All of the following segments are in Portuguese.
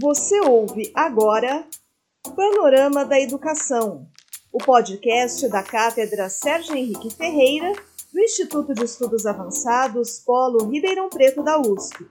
Você ouve agora Panorama da Educação, o podcast da Cátedra Sérgio Henrique Ferreira, do Instituto de Estudos Avançados Polo Ribeirão Preto da USP.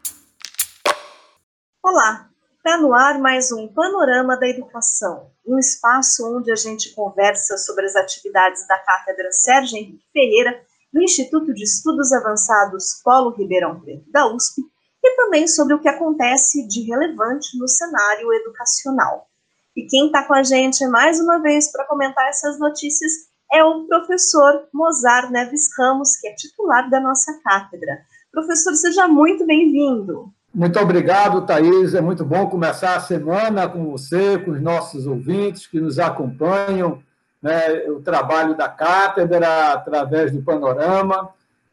Olá, está no ar mais um Panorama da Educação, um espaço onde a gente conversa sobre as atividades da Cátedra Sérgio Henrique Ferreira, do Instituto de Estudos Avançados Polo Ribeirão Preto da USP, e também sobre o que acontece de relevante no cenário educacional. E quem está com a gente mais uma vez para comentar essas notícias é o professor Mozart Neves Ramos, que é titular da nossa cátedra. Professor, seja muito bem-vindo. Muito obrigado, Thaís. É muito bom começar a semana com você, com os nossos ouvintes que nos acompanham, né, o trabalho da cátedra através do Panorama.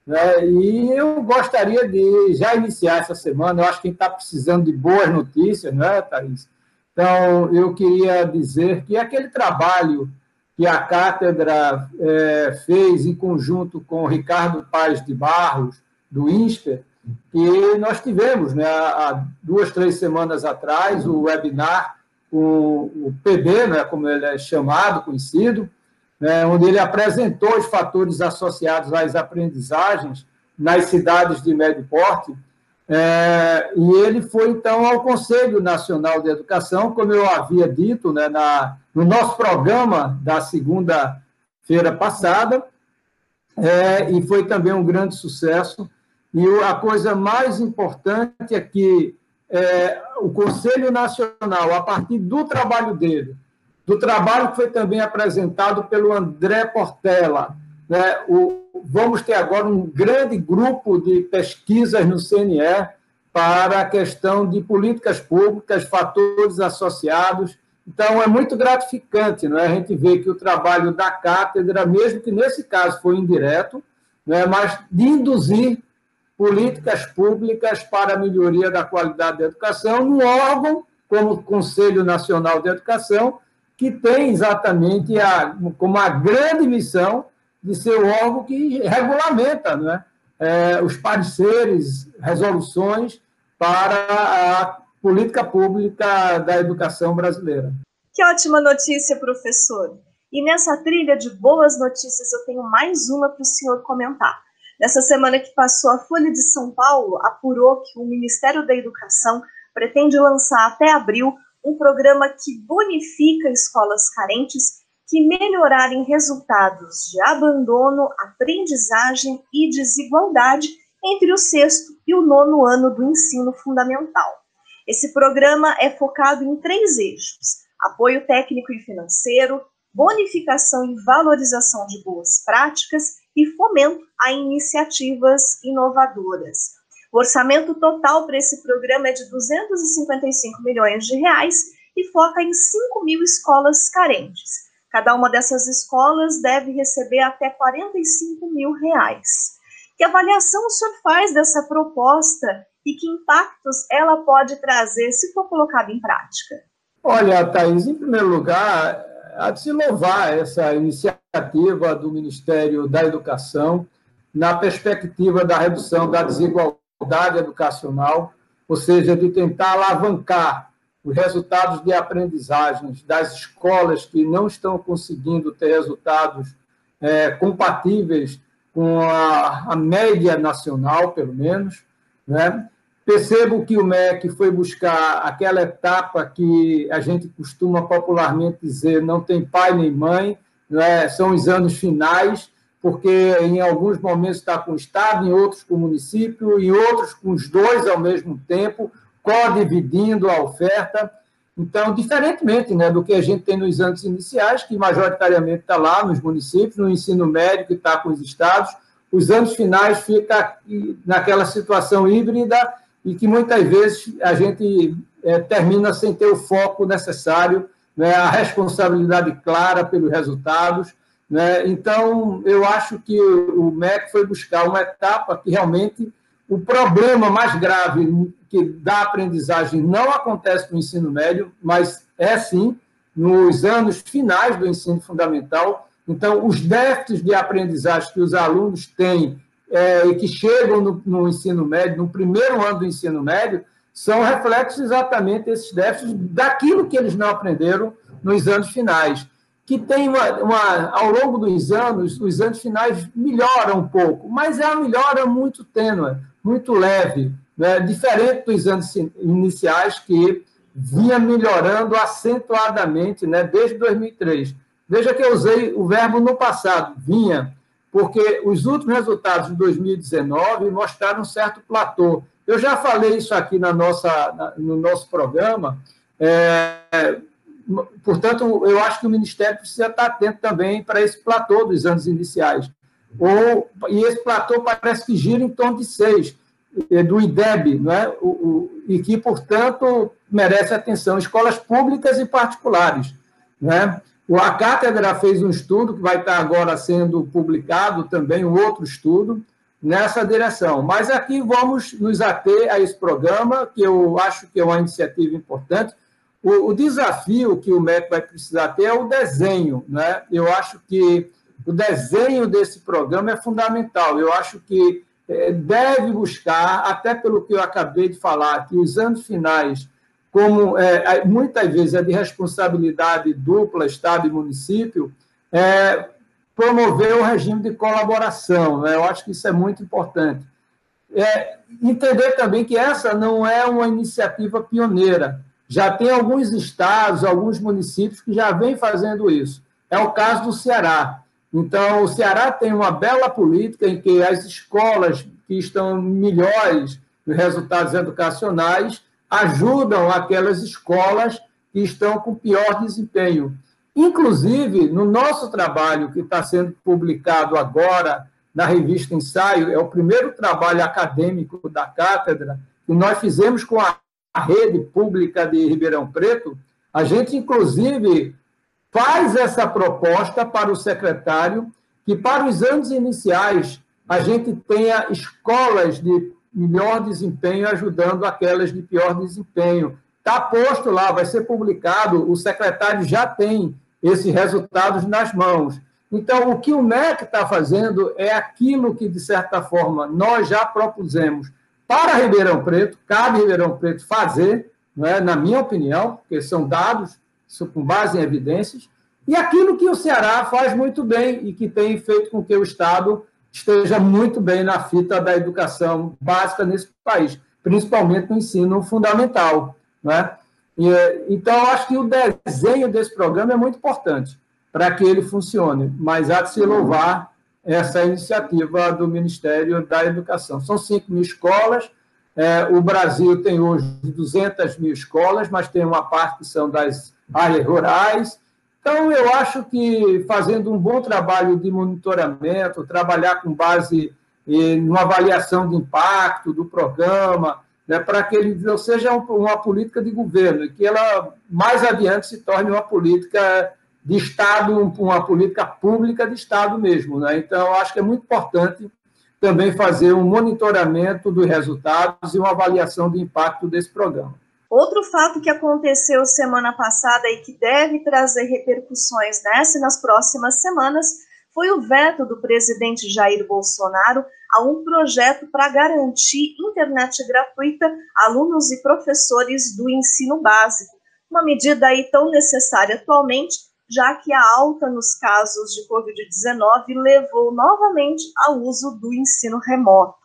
Né, e eu gostaria de já iniciar essa semana. Eu acho que está precisando de boas notícias, não é, Thaís? Então, eu queria dizer que aquele trabalho que a cátedra é, fez em conjunto com o Ricardo Paz de Barros, do INSPER, que nós tivemos né, há duas, três semanas atrás o webinar com o PB, né, como ele é chamado, conhecido, né, onde ele apresentou os fatores associados às aprendizagens nas cidades de médio porte, é, e ele foi, então, ao Conselho Nacional de Educação, como eu havia dito né, na, no nosso programa da segunda-feira passada, é, e foi também um grande sucesso. E a coisa mais importante é que é, o Conselho Nacional, a partir do trabalho dele, do trabalho que foi também apresentado pelo André Portela, né, o, vamos ter agora um grande grupo de pesquisas no CNE para a questão de políticas públicas, fatores associados. Então, é muito gratificante não é? a gente ver que o trabalho da cátedra, mesmo que nesse caso foi indireto, não é? mas de induzir políticas públicas para a melhoria da qualidade da educação num órgão como o Conselho Nacional de Educação, que tem exatamente a, como a grande missão de ser o órgão que regulamenta né, é, os pareceres, resoluções para a política pública da educação brasileira. Que ótima notícia, professor! E nessa trilha de boas notícias, eu tenho mais uma para o senhor comentar. Nessa semana que passou, a Folha de São Paulo apurou que o Ministério da Educação pretende lançar até abril um programa que bonifica escolas carentes que melhorarem resultados de abandono, aprendizagem e desigualdade entre o sexto e o nono ano do ensino fundamental. Esse programa é focado em três eixos: apoio técnico e financeiro, bonificação e valorização de boas práticas e fomento a iniciativas inovadoras. O orçamento total para esse programa é de 255 milhões de reais e foca em 5 mil escolas carentes. Cada uma dessas escolas deve receber até 45 mil reais. Que avaliação o senhor faz dessa proposta e que impactos ela pode trazer se for colocada em prática? Olha, Thais, em primeiro lugar, há de se louvar essa iniciativa do Ministério da Educação na perspectiva da redução da desigualdade educacional, ou seja, de tentar alavancar os resultados de aprendizagens das escolas que não estão conseguindo ter resultados é, compatíveis com a, a, média nacional, pelo menos, né? Percebo que o MEC foi buscar aquela etapa que a gente costuma popularmente dizer não tem pai nem mãe, né? são os anos finais, porque em alguns momentos está com o Estado, em outros com o município, em outros com os dois ao mesmo tempo, co-dividindo a oferta. Então, diferentemente né, do que a gente tem nos anos iniciais, que majoritariamente está lá nos municípios, no ensino médio, que está com os estados, os anos finais fica naquela situação híbrida e que muitas vezes a gente é, termina sem ter o foco necessário, né, a responsabilidade clara pelos resultados. Né? Então, eu acho que o MEC foi buscar uma etapa que realmente o problema mais grave que da aprendizagem não acontece no ensino médio, mas é sim nos anos finais do ensino fundamental. Então, os déficits de aprendizagem que os alunos têm é, e que chegam no, no, ensino médio, no primeiro ano do ensino médio, são reflexos exatamente desses déficits daquilo que eles não aprenderam nos anos finais. Que tem uma, uma, ao longo dos anos, os anos finais melhoram um pouco, mas é uma melhora muito tênue, muito leve, né? diferente dos anos iniciais que vinha melhorando acentuadamente né? desde 2003. Veja que eu usei o verbo no passado, vinha, porque os últimos resultados de 2019 mostraram um certo platô. Eu já falei isso aqui na nossa, no nosso programa, é, portanto, eu acho que o Ministério precisa estar atento também para esse platô dos anos iniciais. Ou, e esse platô parece que gira em torno de seis, é, do IDEB, não é? O, o, e que, portanto, merece atenção, escolas públicas e particulares. Né? A cátedra fez um estudo que vai estar agora sendo publicado também, um outro estudo, nessa direção. Mas aqui vamos nos ater a esse programa, que eu acho que é uma iniciativa importante. O, o desafio que o MEC vai precisar ter é o desenho. Né? Eu acho que o desenho desse programa é fundamental. Eu acho que é, deve buscar, até pelo que eu acabei de falar, que os anos finais, como é, muitas vezes é de responsabilidade dupla, Estado e município, é, promover o regime de colaboração. Né? Eu acho que isso é muito importante. É, entender também que essa não é uma iniciativa pioneira. Já tem alguns estados, alguns municípios que já vêm fazendo isso. É o caso do Ceará. Então, o Ceará tem uma bela política em que as escolas que estão melhores nos resultados educacionais ajudam aquelas escolas que estão com pior desempenho. Inclusive, no nosso trabalho, que está sendo publicado agora na revista Ensaio, é o primeiro trabalho acadêmico da cátedra, que nós fizemos com a rede pública de Ribeirão Preto, a gente, inclusive, faz essa proposta para o secretário que, para os anos iniciais, a gente tenha escolas de melhor desempenho ajudando aquelas de pior desempenho. Está posto lá, vai ser publicado, o secretário já tem esses resultados nas mãos. Então, o que o MEC está fazendo é aquilo que, de certa forma, nós já propusemos para Ribeirão Preto, cabe Ribeirão Preto fazer, não é, na minha opinião, porque são dados com base em evidências, e aquilo que o Ceará faz muito bem e que tem feito com que o Estado esteja muito bem na fita da educação básica nesse país, principalmente no ensino fundamental. Né? E, então, acho que o desenho desse programa é muito importante para que ele funcione, mas há de se louvar essa iniciativa do Ministério da Educação. São 5 mil escolas, é, o Brasil tem hoje 200 mil escolas, mas tem uma parte que são das áreas rurais. Então, eu acho que fazendo um bom trabalho de monitoramento, trabalhar com base em uma avaliação de impacto do programa, né, para que ele seja uma política de governo, e que ela mais adiante se torne uma política de Estado, uma política pública de Estado mesmo. Né? Então, acho que é muito importante também fazer um monitoramento dos resultados e uma avaliação do impacto desse programa. Outro fato que aconteceu semana passada e que deve trazer repercussões nessa e nas próximas semanas foi o veto do presidente Jair Bolsonaro a um projeto para garantir internet gratuita a alunos e professores do ensino básico. Uma medida aí tão necessária atualmente, já que a alta nos casos de Covid-19 levou novamente ao uso do ensino remoto.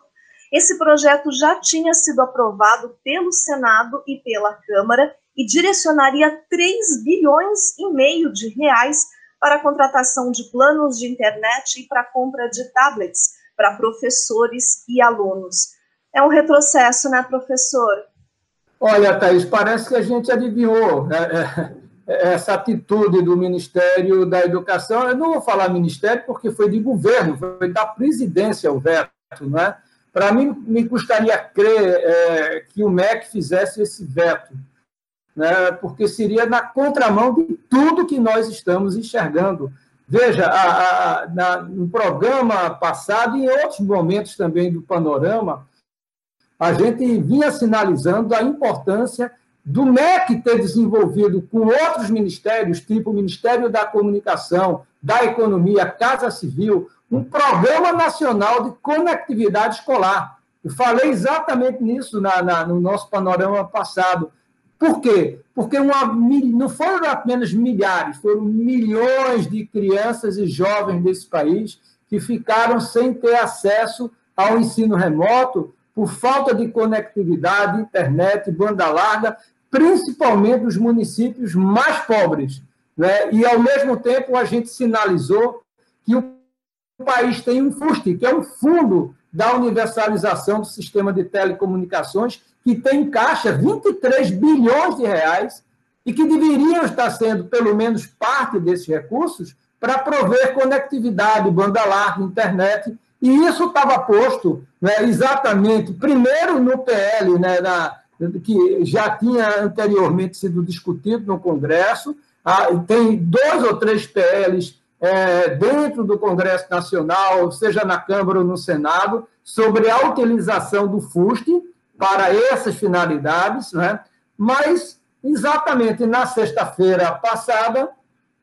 Esse projeto já tinha sido aprovado pelo Senado e pela Câmara e direcionaria 3 bilhões e meio de reais para a contratação de planos de internet e para a compra de tablets para professores e alunos. É um retrocesso, né, professor? Olha, Thaís, parece que a gente adivinhou né, é, essa atitude do Ministério da Educação. Eu não vou falar ministério porque foi de governo, foi da presidência o veto, né? Para mim, me custaria crer é, que o MEC fizesse esse veto né, porque seria na contramão de tudo que nós estamos enxergando. Veja, a, a, na, no programa passado e em outros momentos também do panorama, a gente vinha sinalizando a importância do MEC ter desenvolvido com outros ministérios, tipo o Ministério da Comunicação, da Economia, Casa Civil, um programa nacional de conectividade escolar. Eu falei exatamente nisso na, na, no nosso panorama passado. Por quê? Porque uma, não foram apenas milhares, foram milhões de crianças e jovens desse país que ficaram sem ter acesso ao ensino remoto por falta de conectividade, internet, banda larga, principalmente nos municípios mais pobres. Né? E, ao mesmo tempo, a gente sinalizou que o país tem um FUST, que é um fundo da universalização do sistema de telecomunicações, que tem em caixa 23 bilhões de reais e que deveriam estar sendo, pelo menos, parte desses recursos para prover conectividade, banda larga, internet e isso estava posto né, exatamente, primeiro no PL, né, na, que já tinha anteriormente sido discutido no Congresso, ah, tem dois ou três PLs é, dentro do Congresso Nacional, seja na Câmara ou no Senado, sobre a utilização do FUST para essas finalidades, né? mas exatamente na sexta-feira passada,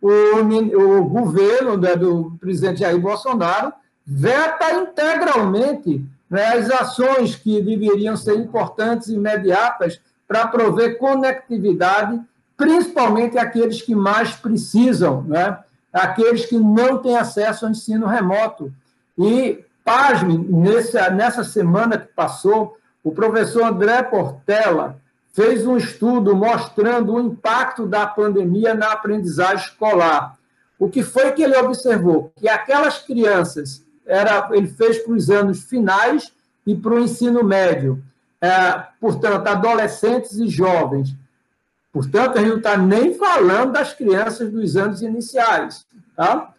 o, governo né, do presidente Jair Bolsonaro veta integralmente né, as ações que deveriam ser importantes e imediatas para prover conectividade, principalmente aqueles que mais precisam, né, aqueles que não têm acesso ao ensino remoto. E, pasme, nessa, nessa semana que passou, o professor André Portela fez um estudo mostrando o impacto da pandemia na aprendizagem escolar. O que foi que ele observou? Que aquelas crianças era, ele fez para os anos finais e para o ensino médio. É, portanto, adolescentes e jovens. Portanto, a gente não está nem falando das crianças dos anos iniciais. Tá?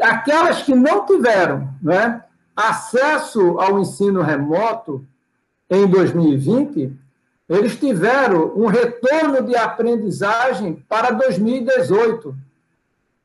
Aquelas que não tiveram né, acesso ao ensino remoto em 2020, eles tiveram um retorno de aprendizagem para 2018.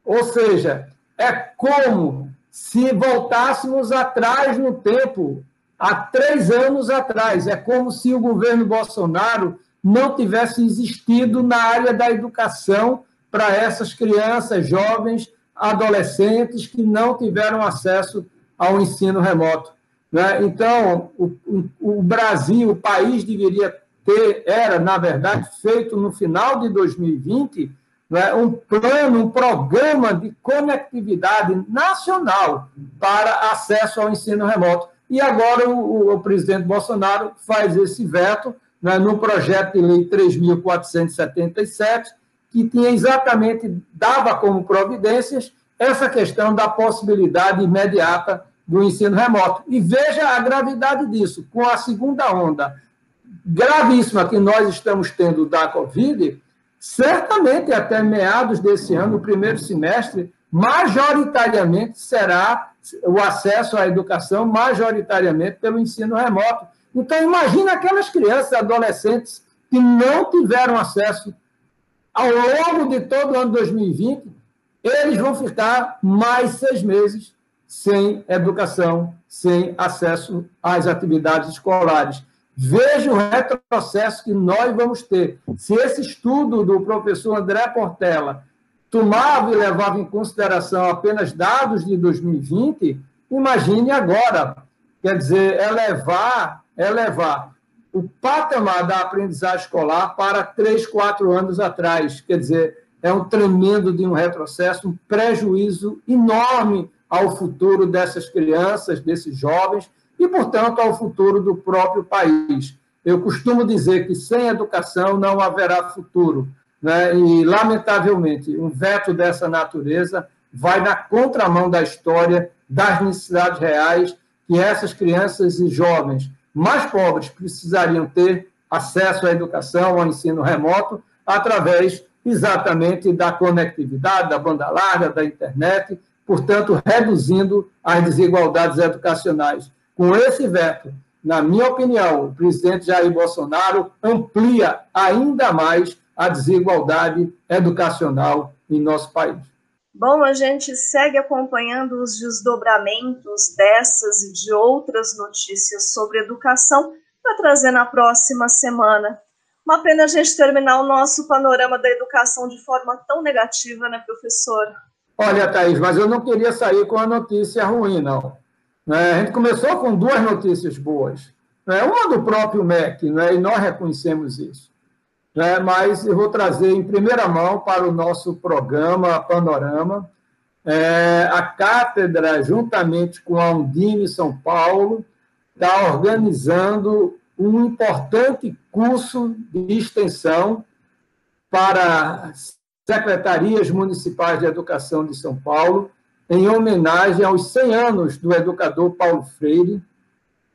Ou seja, é como se voltássemos atrás no tempo, há três anos atrás. É como se o governo Bolsonaro não tivesse existido na área da educação para essas crianças, jovens, adolescentes que não tiveram acesso ao ensino remoto. Né? Então, o, o, Brasil, o país deveria ter, era, na verdade, feito no final de 2020 né, um plano, um programa de conectividade nacional para acesso ao ensino remoto. E agora o, o presidente Bolsonaro faz esse veto né, no projeto de lei 3.477, que tinha exatamente, dava como providências essa questão da possibilidade imediata do ensino remoto. E veja a gravidade disso, com a segunda onda gravíssima que nós estamos tendo da Covid, certamente até meados desse ano, no primeiro semestre, majoritariamente será o acesso à educação, majoritariamente pelo ensino remoto. Então, imagina aquelas crianças adolescentes que não tiveram acesso ao longo de todo o ano 2020, eles vão ficar mais seis meses sem educação, sem acesso às atividades escolares. Veja o retrocesso que nós vamos ter. Se esse estudo do professor André Portela tomava e levava em consideração apenas dados de 2020, imagine agora. Quer dizer, elevar, elevar o patamar da aprendizagem escolar para três, quatro anos atrás. Quer dizer, é um tremendo de um retrocesso, um prejuízo enorme ao futuro dessas crianças, desses jovens, e, portanto, ao futuro do próprio país. Eu costumo dizer que sem educação não haverá futuro. Né? E, lamentavelmente, um veto dessa natureza vai na contramão da história, das necessidades reais que essas crianças e jovens mais pobres precisariam ter acesso à educação, ao ensino remoto, através exatamente da conectividade, da banda larga, da internet, portanto, reduzindo as desigualdades educacionais. Com esse veto, na minha opinião, o presidente Jair Bolsonaro amplia ainda mais a desigualdade educacional em nosso país. Bom, a gente segue acompanhando os desdobramentos dessas e de outras notícias sobre educação para trazer na próxima semana. Uma pena a gente terminar o nosso panorama da educação de forma tão negativa, né, professor? Olha, Thaís, mas eu não queria sair com a notícia ruim, não. Né? A gente começou com duas notícias boas. Né? Uma do próprio MEC, né? e nós reconhecemos isso. Né? Mas eu vou trazer em primeira mão para o nosso programa Panorama. É, a cátedra, juntamente com a Undime São Paulo, está organizando um importante curso de extensão para secretarias municipais de educação de São Paulo, em homenagem aos 100 anos do educador Paulo Freire,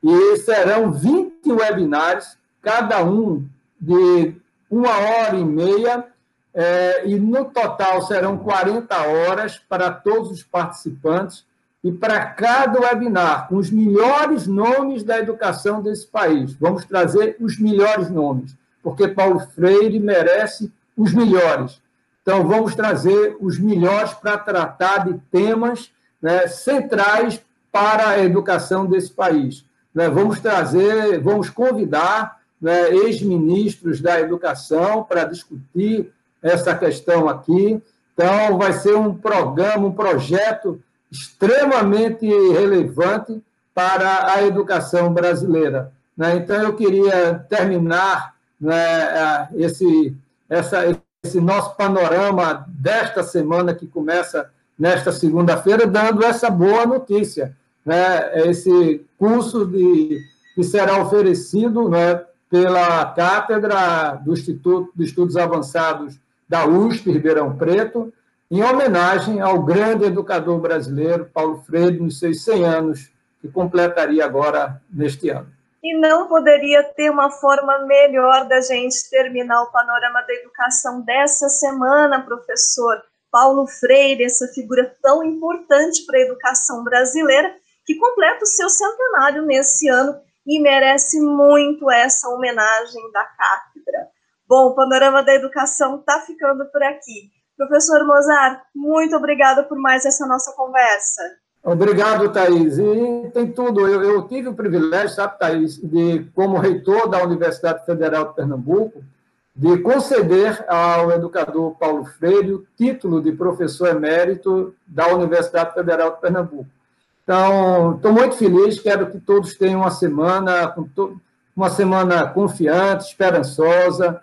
e serão 20 webinários, cada um de uma hora e meia, é, e no total serão 40 horas para todos os participantes, e para cada webinar, com os melhores nomes da educação desse país. Vamos trazer os melhores nomes, porque Paulo Freire merece os melhores. Então, vamos trazer os melhores para tratar de temas né, centrais para a educação desse país. Né, vamos trazer, vamos convidar né, ex-ministros da educação para discutir essa questão aqui. Então, vai ser um programa, um projeto extremamente relevante para a educação brasileira. Né? Então, eu queria terminar né, esse, essa, esse nosso panorama desta semana, que começa nesta segunda-feira, dando essa boa notícia. Né? Esse curso de, que será oferecido né, pela Cátedra do Instituto de Estudos Avançados da USP, Ribeirão Preto, em homenagem ao grande educador brasileiro, Paulo Freire, nos seus 100 anos, que completaria agora neste ano. E não poderia ter uma forma melhor da gente terminar o panorama da educação dessa semana, professor. Paulo Freire, essa figura tão importante para a educação brasileira, que completa o seu centenário nesse ano e merece muito essa homenagem da cátedra. Bom, o panorama da educação está ficando por aqui. Professor Mozart, muito obrigada por mais essa nossa conversa. Obrigado, Thaís. E tem tudo. Eu, eu, tive o privilégio, sabe, Thaís, de, como reitor da Universidade Federal de Pernambuco, de conceder ao educador Paulo Freire o título de professor emérito da Universidade Federal de Pernambuco. Então, estou muito feliz, quero que todos tenham uma semana, uma semana confiante, esperançosa,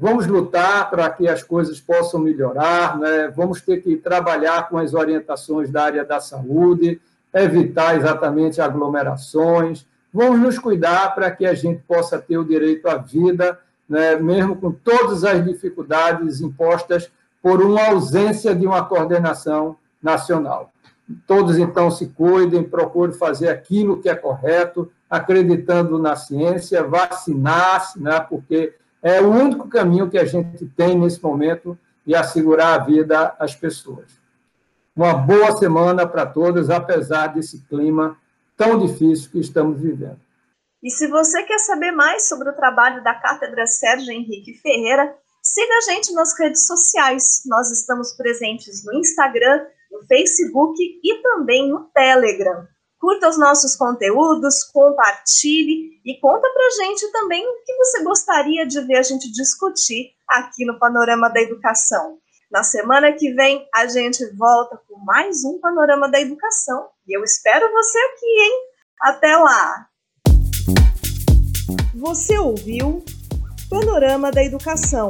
Vamos lutar para que as coisas possam melhorar, né? vamos ter que trabalhar com as orientações da área da saúde, evitar exatamente aglomerações, vamos nos cuidar para que a gente possa ter o direito à vida, né? mesmo com todas as dificuldades impostas por uma ausência de uma coordenação nacional. Todos, então, se cuidem, procurem fazer aquilo que é correto, acreditando na ciência, vacinar-se, né? porque é o único caminho que a gente tem nesse momento de assegurar a vida às pessoas. Uma boa semana para todos, apesar desse clima tão difícil que estamos vivendo. E se você quer saber mais sobre o trabalho da Cátedra Sérgio Henrique Ferreira, siga a gente nas redes sociais. Nós estamos presentes no Instagram, no Facebook e também no Telegram. Curta os nossos conteúdos, compartilhe e conta pra gente também o que você gostaria de ver a gente discutir aqui no Panorama da Educação. Na semana que vem a gente volta com mais um Panorama da Educação e eu espero você aqui, hein? Até lá! Você ouviu Panorama da Educação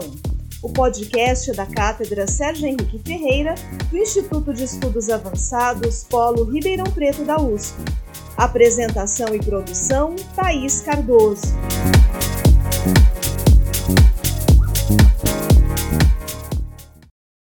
o podcast da Cátedra Sérgio Henrique Ferreira, do Instituto de Estudos Avançados Polo Ribeirão Preto da USP. Apresentação e produção: Thaís Cardoso.